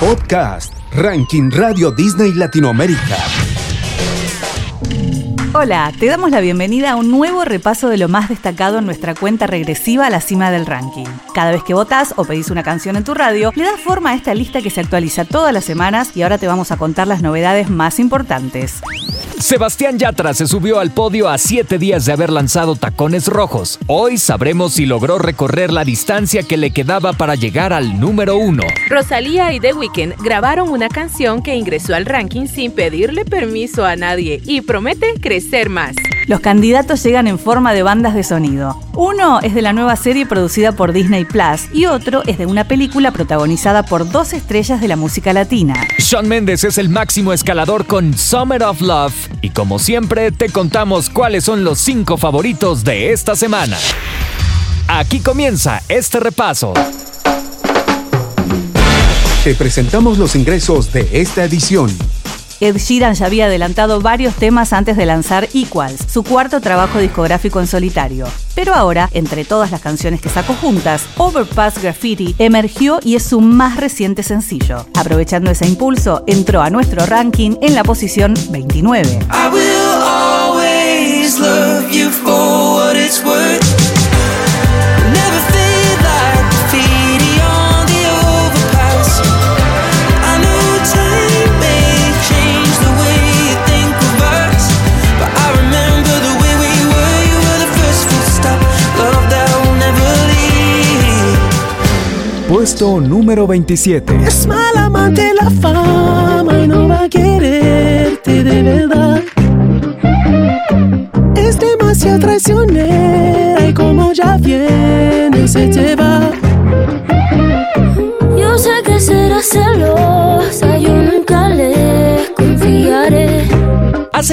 Podcast, Ranking Radio Disney Latinoamérica. Hola, te damos la bienvenida a un nuevo repaso de lo más destacado en nuestra cuenta regresiva a la cima del ranking. Cada vez que votás o pedís una canción en tu radio, le das forma a esta lista que se actualiza todas las semanas y ahora te vamos a contar las novedades más importantes. Sebastián Yatra se subió al podio a siete días de haber lanzado Tacones Rojos. Hoy sabremos si logró recorrer la distancia que le quedaba para llegar al número uno. Rosalía y The Weeknd grabaron una canción que ingresó al ranking sin pedirle permiso a nadie y promete crecer más. Los candidatos llegan en forma de bandas de sonido. Uno es de la nueva serie producida por Disney Plus y otro es de una película protagonizada por dos estrellas de la música latina. Shawn Mendes es el máximo escalador con Summer of Love y como siempre te contamos cuáles son los cinco favoritos de esta semana. Aquí comienza este repaso. Te presentamos los ingresos de esta edición. Ed Sheeran ya había adelantado varios temas antes de lanzar Equals, su cuarto trabajo discográfico en solitario. Pero ahora, entre todas las canciones que sacó juntas, Overpass Graffiti emergió y es su más reciente sencillo. Aprovechando ese impulso, entró a nuestro ranking en la posición 29. Puesto número 27. Es mal amante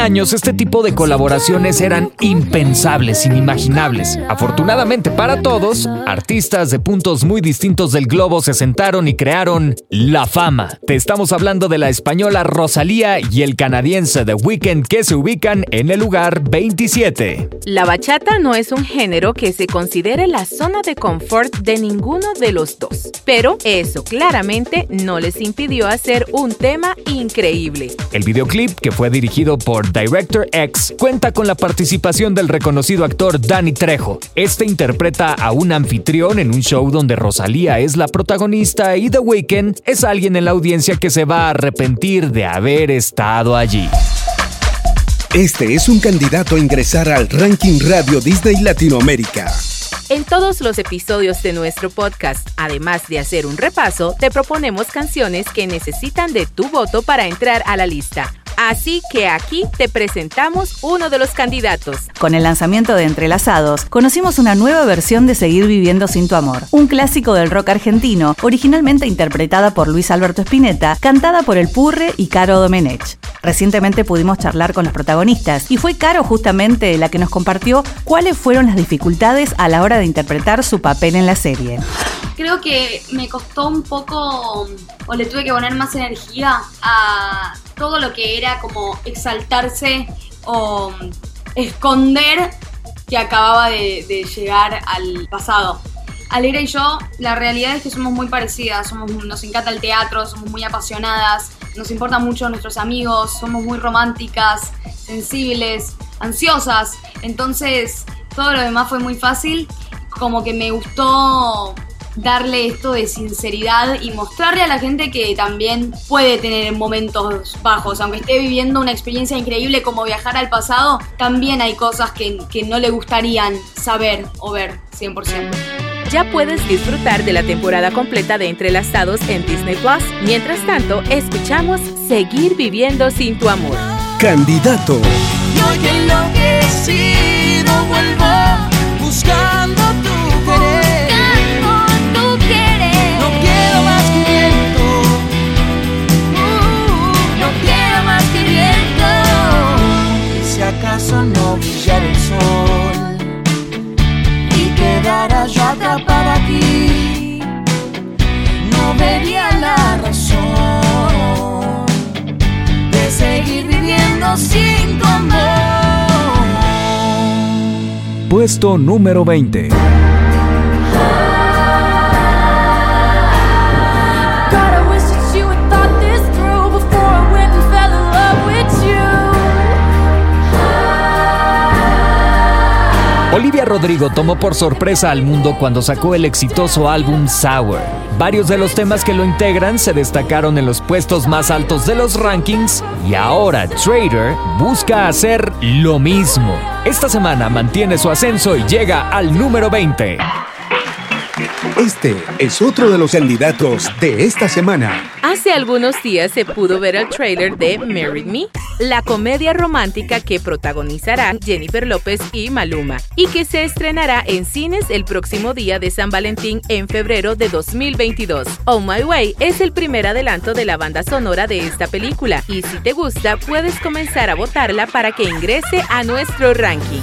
años este tipo de colaboraciones eran impensables, inimaginables. Afortunadamente para todos, artistas de puntos muy distintos del globo se sentaron y crearon la fama. Te estamos hablando de la española Rosalía y el canadiense The Weeknd que se ubican en el lugar 27. La bachata no es un género que se considere la zona de confort de ninguno de los dos, pero eso claramente no les impidió hacer un tema increíble. El videoclip, que fue dirigido por Director X, cuenta con la participación del reconocido actor Danny Trejo. Este interpreta a un anfitrión en un show donde Rosalía es la protagonista y The Weeknd es alguien en la audiencia que se va a arrepentir de haber estado allí. Este es un candidato a ingresar al ranking Radio Disney Latinoamérica. En todos los episodios de nuestro podcast, además de hacer un repaso, te proponemos canciones que necesitan de tu voto para entrar a la lista. Así que aquí te presentamos uno de los candidatos. Con el lanzamiento de Entrelazados, conocimos una nueva versión de Seguir viviendo sin tu amor, un clásico del rock argentino, originalmente interpretada por Luis Alberto Spinetta, cantada por El Purre y Caro Domenech. Recientemente pudimos charlar con los protagonistas y fue Caro justamente la que nos compartió cuáles fueron las dificultades a la hora de interpretar su papel en la serie. Creo que me costó un poco, o le tuve que poner más energía a todo lo que era como exaltarse o esconder que acababa de, de llegar al pasado. Alegra y yo, la realidad es que somos muy parecidas, somos, nos encanta el teatro, somos muy apasionadas, nos importan mucho nuestros amigos, somos muy románticas, sensibles, ansiosas, entonces todo lo demás fue muy fácil, como que me gustó darle esto de sinceridad y mostrarle a la gente que también puede tener momentos bajos, aunque esté viviendo una experiencia increíble como viajar al pasado, también hay cosas que, que no le gustarían saber o ver 100% ya puedes disfrutar de la temporada completa de Entrelazados en Disney Plus. Mientras tanto, escuchamos Seguir viviendo sin tu amor. Candidato. Yo que enloquecido vuelvo buscando brillara el sol y quedara yo atrapada aquí, no vería la razón de seguir viviendo sin tu amor. Puesto número 20. Olivia Rodrigo tomó por sorpresa al mundo cuando sacó el exitoso álbum Sour. Varios de los temas que lo integran se destacaron en los puestos más altos de los rankings y ahora Trader busca hacer lo mismo. Esta semana mantiene su ascenso y llega al número 20. Este es otro de los candidatos de esta semana. Hace algunos días se pudo ver el trailer de Marry Me, la comedia romántica que protagonizarán Jennifer López y Maluma, y que se estrenará en cines el próximo día de San Valentín en febrero de 2022. Oh My Way es el primer adelanto de la banda sonora de esta película, y si te gusta, puedes comenzar a votarla para que ingrese a nuestro ranking.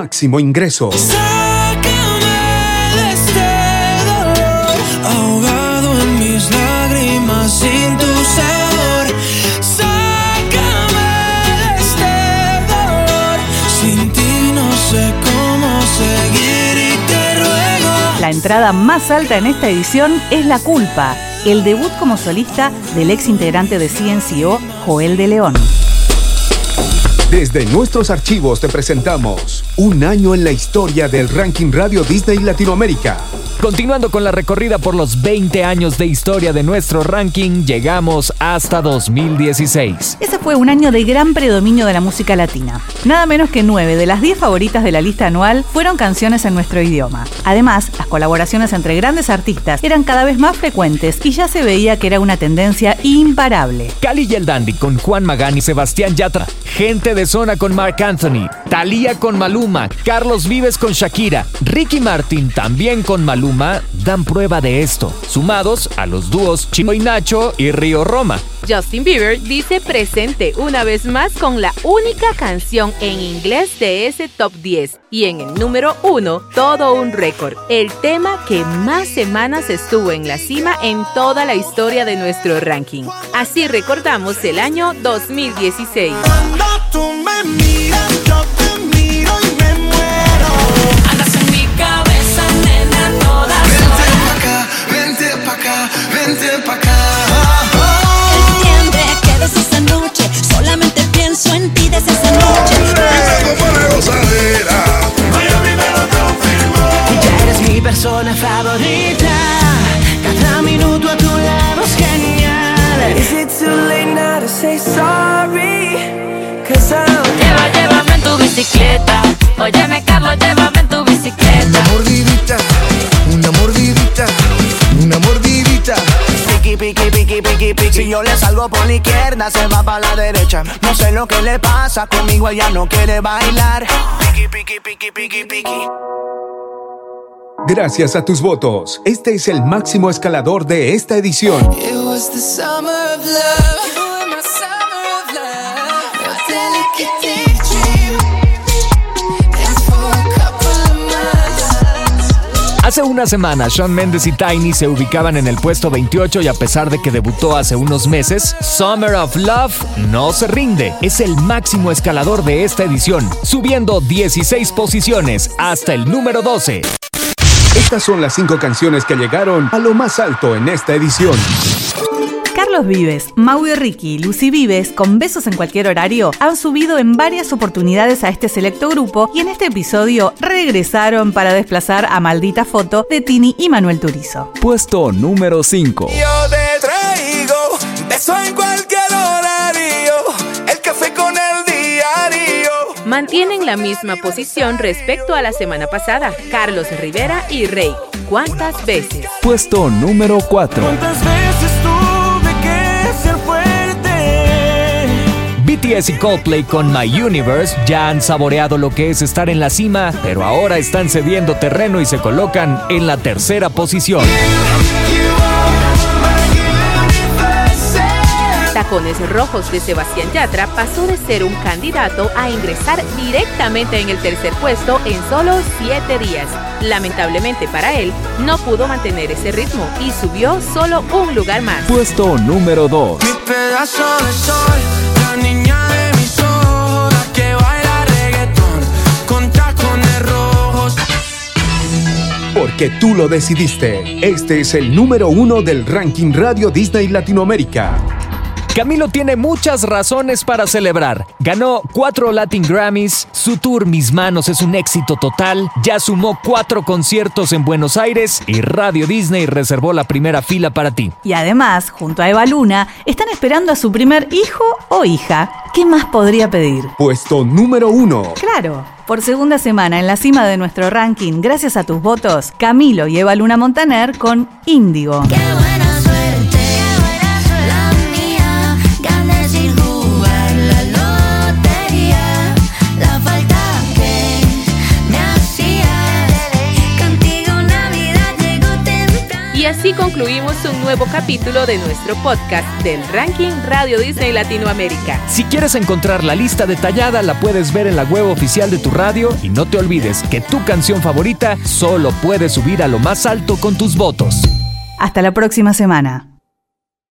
Máximo ingreso. ahogado en mis lágrimas sin tu sabor. Sácame de este dolor. Sin ti no sé cómo seguir y te ruego. La entrada más alta en esta edición es La Culpa, el debut como solista del ex integrante de CNCO, Joel de León. Desde nuestros archivos te presentamos un año en la historia del ranking Radio Disney Latinoamérica. Continuando con la recorrida por los 20 años de historia de nuestro ranking, llegamos hasta 2016. Ese fue un año de gran predominio de la música latina. Nada menos que 9 de las 10 favoritas de la lista anual fueron canciones en nuestro idioma. Además, las colaboraciones entre grandes artistas eran cada vez más frecuentes y ya se veía que era una tendencia imparable. Cali y el Dandy con Juan Magán y Sebastián Yatra. Gente de zona con Mark Anthony. Thalía con Maluma. Carlos Vives con Shakira. Ricky Martin también con Maluma dan prueba de esto, sumados a los dúos Chino y Nacho y Río Roma. Justin Bieber dice presente una vez más con la única canción en inglés de ese top 10 y en el número 1 todo un récord, el tema que más semanas estuvo en la cima en toda la historia de nuestro ranking. Así recordamos el año 2016. Yo le salgo por la izquierda, se va para la derecha. No sé lo que le pasa, conmigo ella no quiere bailar. Piqui, piqui, piqui, piqui, piqui. Gracias a tus votos, este es el máximo escalador de esta edición. It was the summer of love. Hace una semana, Shawn Mendes y Tiny se ubicaban en el puesto 28 y a pesar de que debutó hace unos meses, Summer of Love no se rinde. Es el máximo escalador de esta edición, subiendo 16 posiciones hasta el número 12. Estas son las cinco canciones que llegaron a lo más alto en esta edición. Carlos Vives, Maui Ricky y Lucy Vives, con besos en cualquier horario, han subido en varias oportunidades a este selecto grupo y en este episodio regresaron para desplazar a Maldita Foto de Tini y Manuel Turizo. Puesto número 5. Yo te traigo beso en cualquier horario. El café con el diario. Mantienen la misma posición respecto a la semana pasada. Carlos Rivera y Rey. ¿Cuántas veces? Puesto número 4. ¿Cuántas veces tuve BTS y Coldplay con My Universe ya han saboreado lo que es estar en la cima, pero ahora están cediendo terreno y se colocan en la tercera posición. Tacones Rojos de Sebastián Yatra pasó de ser un candidato a ingresar directamente en el tercer puesto en solo siete días. Lamentablemente para él, no pudo mantener ese ritmo y subió solo un lugar más. Puesto número 2. Mi pedazo de sol, que tú lo decidiste. Este es el número uno del ranking Radio Disney Latinoamérica. Camilo tiene muchas razones para celebrar. Ganó cuatro Latin Grammys, su tour Mis Manos es un éxito total, ya sumó cuatro conciertos en Buenos Aires y Radio Disney reservó la primera fila para ti. Y además, junto a Eva Luna, están esperando a su primer hijo o hija. ¿Qué más podría pedir? Puesto número uno. Claro, por segunda semana en la cima de nuestro ranking, gracias a tus votos, Camilo y Eva Luna Montaner con Índigo. Así concluimos un nuevo capítulo de nuestro podcast del ranking Radio Disney Latinoamérica. Si quieres encontrar la lista detallada, la puedes ver en la web oficial de tu radio y no te olvides que tu canción favorita solo puede subir a lo más alto con tus votos. Hasta la próxima semana.